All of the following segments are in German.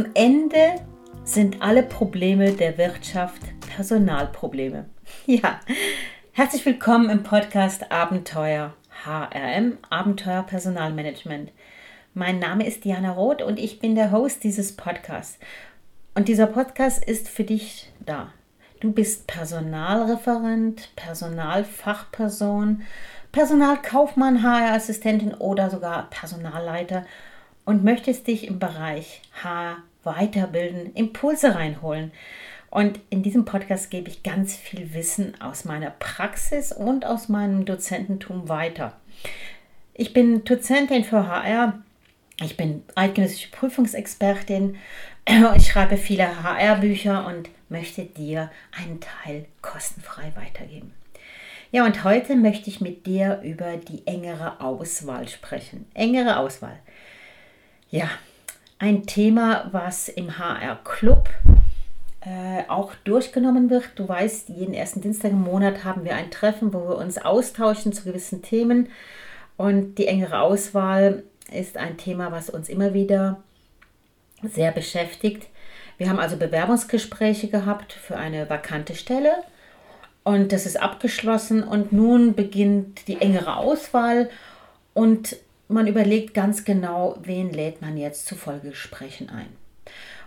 Am Ende sind alle Probleme der Wirtschaft Personalprobleme. Ja, herzlich willkommen im Podcast Abenteuer HRM, Abenteuer Personalmanagement. Mein Name ist Diana Roth und ich bin der Host dieses Podcasts. Und dieser Podcast ist für dich da. Du bist Personalreferent, Personalfachperson, Personalkaufmann, HR-Assistentin oder sogar Personalleiter und möchtest dich im Bereich H weiterbilden, Impulse reinholen. Und in diesem Podcast gebe ich ganz viel Wissen aus meiner Praxis und aus meinem Dozententum weiter. Ich bin Dozentin für HR, ich bin eidgenössische Prüfungsexpertin, ich schreibe viele HR-Bücher und möchte dir einen Teil kostenfrei weitergeben. Ja, und heute möchte ich mit dir über die engere Auswahl sprechen. Engere Auswahl. Ja, ein Thema, was im HR Club äh, auch durchgenommen wird. Du weißt, jeden ersten Dienstag im Monat haben wir ein Treffen, wo wir uns austauschen zu gewissen Themen. Und die engere Auswahl ist ein Thema, was uns immer wieder sehr beschäftigt. Wir haben also Bewerbungsgespräche gehabt für eine vakante Stelle und das ist abgeschlossen und nun beginnt die engere Auswahl und man überlegt ganz genau, wen lädt man jetzt zu Folgegesprächen ein.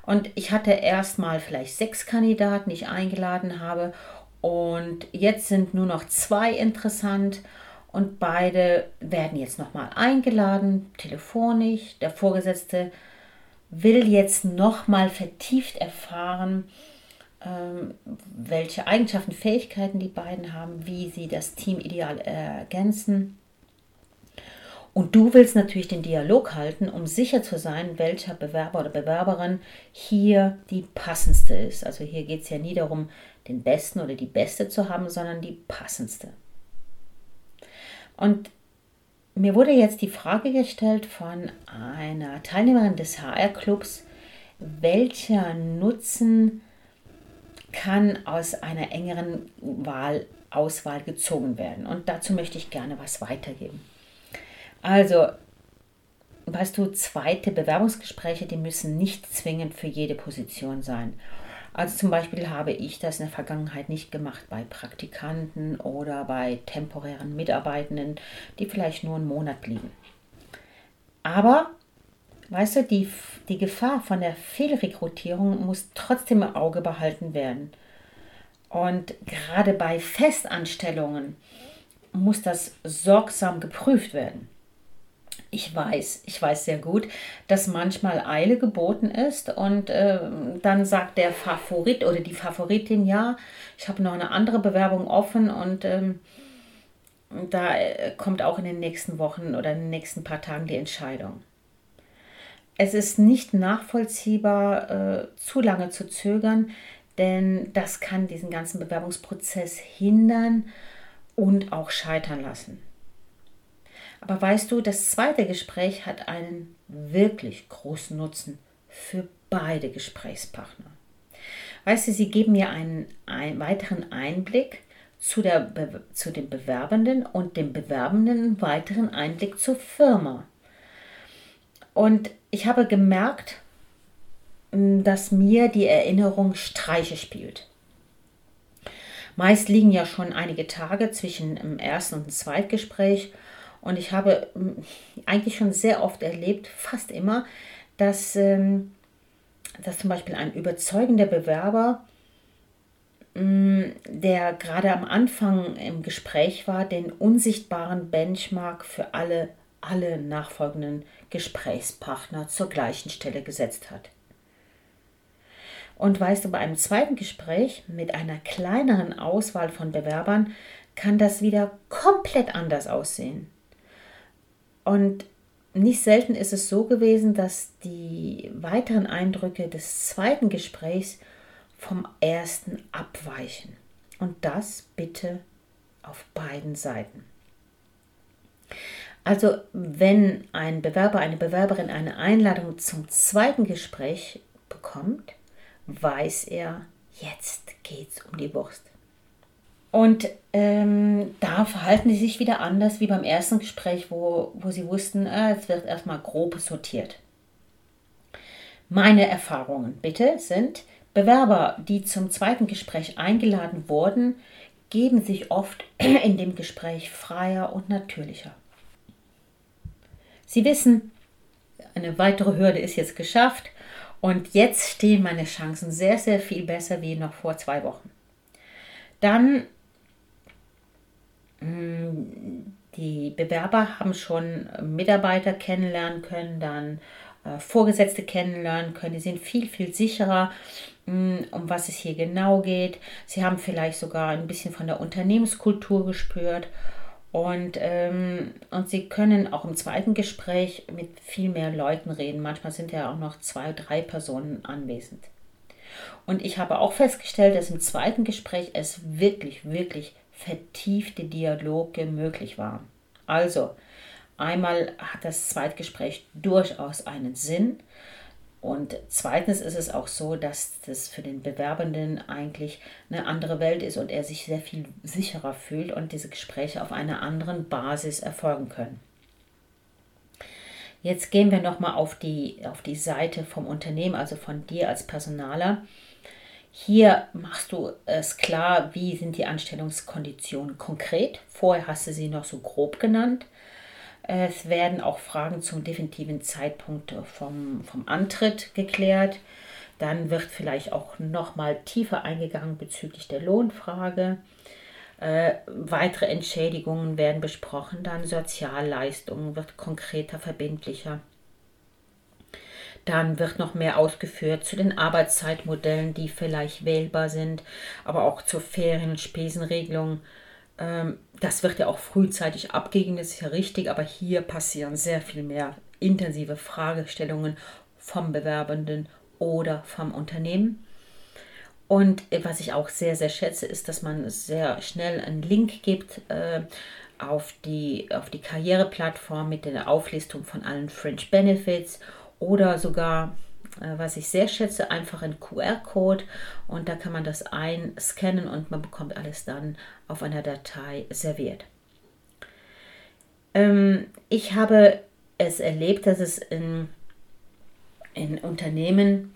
Und ich hatte erstmal vielleicht sechs Kandidaten, die ich eingeladen habe. Und jetzt sind nur noch zwei interessant. Und beide werden jetzt nochmal eingeladen, telefonisch. Der Vorgesetzte will jetzt nochmal vertieft erfahren, ähm, welche Eigenschaften, Fähigkeiten die beiden haben, wie sie das Team ideal ergänzen. Und du willst natürlich den Dialog halten, um sicher zu sein, welcher Bewerber oder Bewerberin hier die passendste ist. Also hier geht es ja nie darum, den besten oder die beste zu haben, sondern die passendste. Und mir wurde jetzt die Frage gestellt von einer Teilnehmerin des HR-Clubs, welcher Nutzen kann aus einer engeren Wahlauswahl gezogen werden. Und dazu möchte ich gerne was weitergeben. Also, weißt du, zweite Bewerbungsgespräche, die müssen nicht zwingend für jede Position sein. Also zum Beispiel habe ich das in der Vergangenheit nicht gemacht bei Praktikanten oder bei temporären Mitarbeitenden, die vielleicht nur einen Monat liegen. Aber, weißt du, die, die Gefahr von der Fehlrekrutierung muss trotzdem im Auge behalten werden. Und gerade bei Festanstellungen muss das sorgsam geprüft werden. Ich weiß, ich weiß sehr gut, dass manchmal Eile geboten ist und äh, dann sagt der Favorit oder die Favoritin, ja, ich habe noch eine andere Bewerbung offen und ähm, da äh, kommt auch in den nächsten Wochen oder in den nächsten paar Tagen die Entscheidung. Es ist nicht nachvollziehbar, äh, zu lange zu zögern, denn das kann diesen ganzen Bewerbungsprozess hindern und auch scheitern lassen. Aber weißt du, das zweite Gespräch hat einen wirklich großen Nutzen für beide Gesprächspartner. Weißt du, sie geben mir einen, einen weiteren Einblick zu, der, zu dem Bewerbenden und dem Bewerbenden einen weiteren Einblick zur Firma. Und ich habe gemerkt, dass mir die Erinnerung Streiche spielt. Meist liegen ja schon einige Tage zwischen dem ersten und dem Zweitgespräch und ich habe hm, eigentlich schon sehr oft erlebt, fast immer, dass, ähm, dass zum Beispiel ein überzeugender Bewerber, hm, der gerade am Anfang im Gespräch war, den unsichtbaren Benchmark für alle, alle nachfolgenden Gesprächspartner zur gleichen Stelle gesetzt hat. Und weißt du, bei einem zweiten Gespräch mit einer kleineren Auswahl von Bewerbern kann das wieder komplett anders aussehen. Und nicht selten ist es so gewesen, dass die weiteren Eindrücke des zweiten Gesprächs vom ersten abweichen. Und das bitte auf beiden Seiten. Also wenn ein Bewerber, eine Bewerberin eine Einladung zum zweiten Gespräch bekommt, weiß er, jetzt geht's um die Wurst. Und ähm, da verhalten sie sich wieder anders wie beim ersten Gespräch, wo, wo sie wussten, äh, es wird erstmal grob sortiert. Meine Erfahrungen bitte sind, Bewerber, die zum zweiten Gespräch eingeladen wurden, geben sich oft in dem Gespräch freier und natürlicher. Sie wissen, eine weitere Hürde ist jetzt geschafft und jetzt stehen meine Chancen sehr, sehr viel besser wie noch vor zwei Wochen. Dann die Bewerber haben schon Mitarbeiter kennenlernen können, dann äh, Vorgesetzte kennenlernen können. Die sind viel, viel sicherer, mm, um was es hier genau geht. Sie haben vielleicht sogar ein bisschen von der Unternehmenskultur gespürt. Und, ähm, und sie können auch im zweiten Gespräch mit viel mehr Leuten reden. Manchmal sind ja auch noch zwei, drei Personen anwesend. Und ich habe auch festgestellt, dass im zweiten Gespräch es wirklich, wirklich vertiefte Dialoge möglich waren. Also, einmal hat das Zweitgespräch durchaus einen Sinn. Und zweitens ist es auch so, dass das für den Bewerbenden eigentlich eine andere Welt ist und er sich sehr viel sicherer fühlt und diese Gespräche auf einer anderen Basis erfolgen können. Jetzt gehen wir nochmal auf die, auf die Seite vom Unternehmen, also von dir als Personaler. Hier machst du es klar, wie sind die Anstellungskonditionen konkret. Vorher hast du sie noch so grob genannt. Es werden auch Fragen zum definitiven Zeitpunkt vom, vom Antritt geklärt. Dann wird vielleicht auch nochmal tiefer eingegangen bezüglich der Lohnfrage. Äh, weitere Entschädigungen werden besprochen, dann Sozialleistungen wird konkreter, verbindlicher. Dann wird noch mehr ausgeführt zu den Arbeitszeitmodellen, die vielleicht wählbar sind, aber auch zur Ferien- Spesenregelung. Ähm, das wird ja auch frühzeitig abgegeben, das ist ja richtig, aber hier passieren sehr viel mehr intensive Fragestellungen vom Bewerbenden oder vom Unternehmen. Und was ich auch sehr, sehr schätze, ist, dass man sehr schnell einen Link gibt äh, auf, die, auf die Karriereplattform mit der Auflistung von allen Fringe Benefits oder sogar, äh, was ich sehr schätze, einfach ein QR-Code und da kann man das einscannen und man bekommt alles dann auf einer Datei serviert. Ähm, ich habe es erlebt, dass es in, in Unternehmen,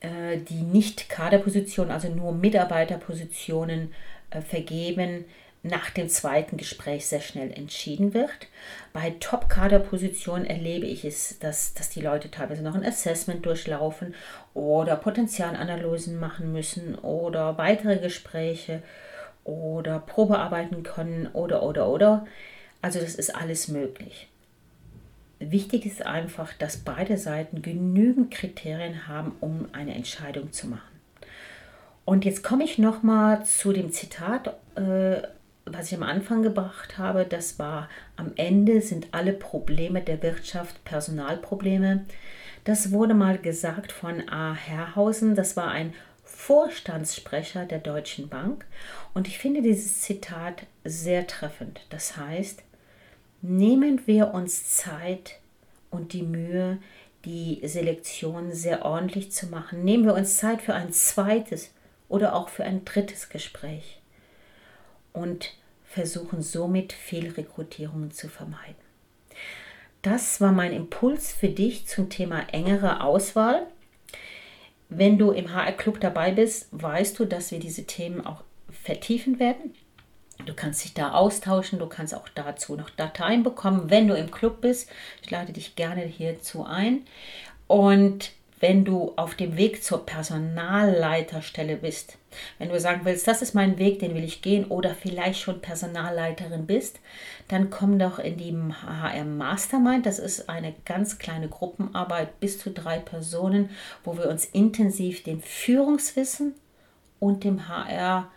äh, die nicht Kaderpositionen, also nur Mitarbeiterpositionen äh, vergeben, nach dem zweiten Gespräch sehr schnell entschieden wird. Bei Top-Kader-Positionen erlebe ich es, dass, dass die Leute teilweise noch ein Assessment durchlaufen oder Potenzialanalysen machen müssen oder weitere Gespräche oder Probearbeiten können oder oder oder. Also das ist alles möglich. Wichtig ist einfach, dass beide Seiten genügend Kriterien haben, um eine Entscheidung zu machen. Und jetzt komme ich nochmal zu dem Zitat äh, was ich am Anfang gebracht habe, das war am Ende sind alle Probleme der Wirtschaft Personalprobleme. Das wurde mal gesagt von A. Herrhausen, das war ein Vorstandssprecher der Deutschen Bank und ich finde dieses Zitat sehr treffend. Das heißt, nehmen wir uns Zeit und die Mühe, die Selektion sehr ordentlich zu machen. Nehmen wir uns Zeit für ein zweites oder auch für ein drittes Gespräch. Und versuchen somit Fehlrekrutierungen zu vermeiden. Das war mein Impuls für dich zum Thema engere Auswahl. Wenn du im HR Club dabei bist, weißt du, dass wir diese Themen auch vertiefen werden. Du kannst dich da austauschen, du kannst auch dazu noch Dateien bekommen, wenn du im Club bist. Ich lade dich gerne hierzu ein. Und wenn du auf dem Weg zur Personalleiterstelle bist. Wenn du sagen willst, das ist mein Weg, den will ich gehen oder vielleicht schon Personalleiterin bist, dann komm doch in die HR Mastermind. Das ist eine ganz kleine Gruppenarbeit bis zu drei Personen, wo wir uns intensiv dem Führungswissen und dem HR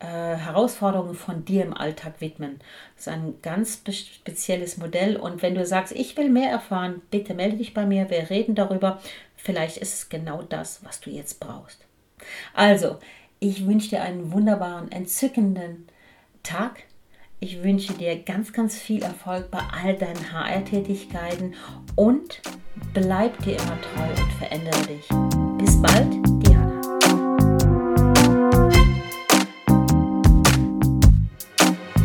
äh, Herausforderungen von dir im Alltag widmen. Das ist ein ganz spezielles Modell und wenn du sagst, ich will mehr erfahren, bitte melde dich bei mir, wir reden darüber. Vielleicht ist es genau das, was du jetzt brauchst. Also, ich wünsche dir einen wunderbaren, entzückenden Tag. Ich wünsche dir ganz, ganz viel Erfolg bei all deinen HR-Tätigkeiten und bleib dir immer treu und verändere dich. Bis bald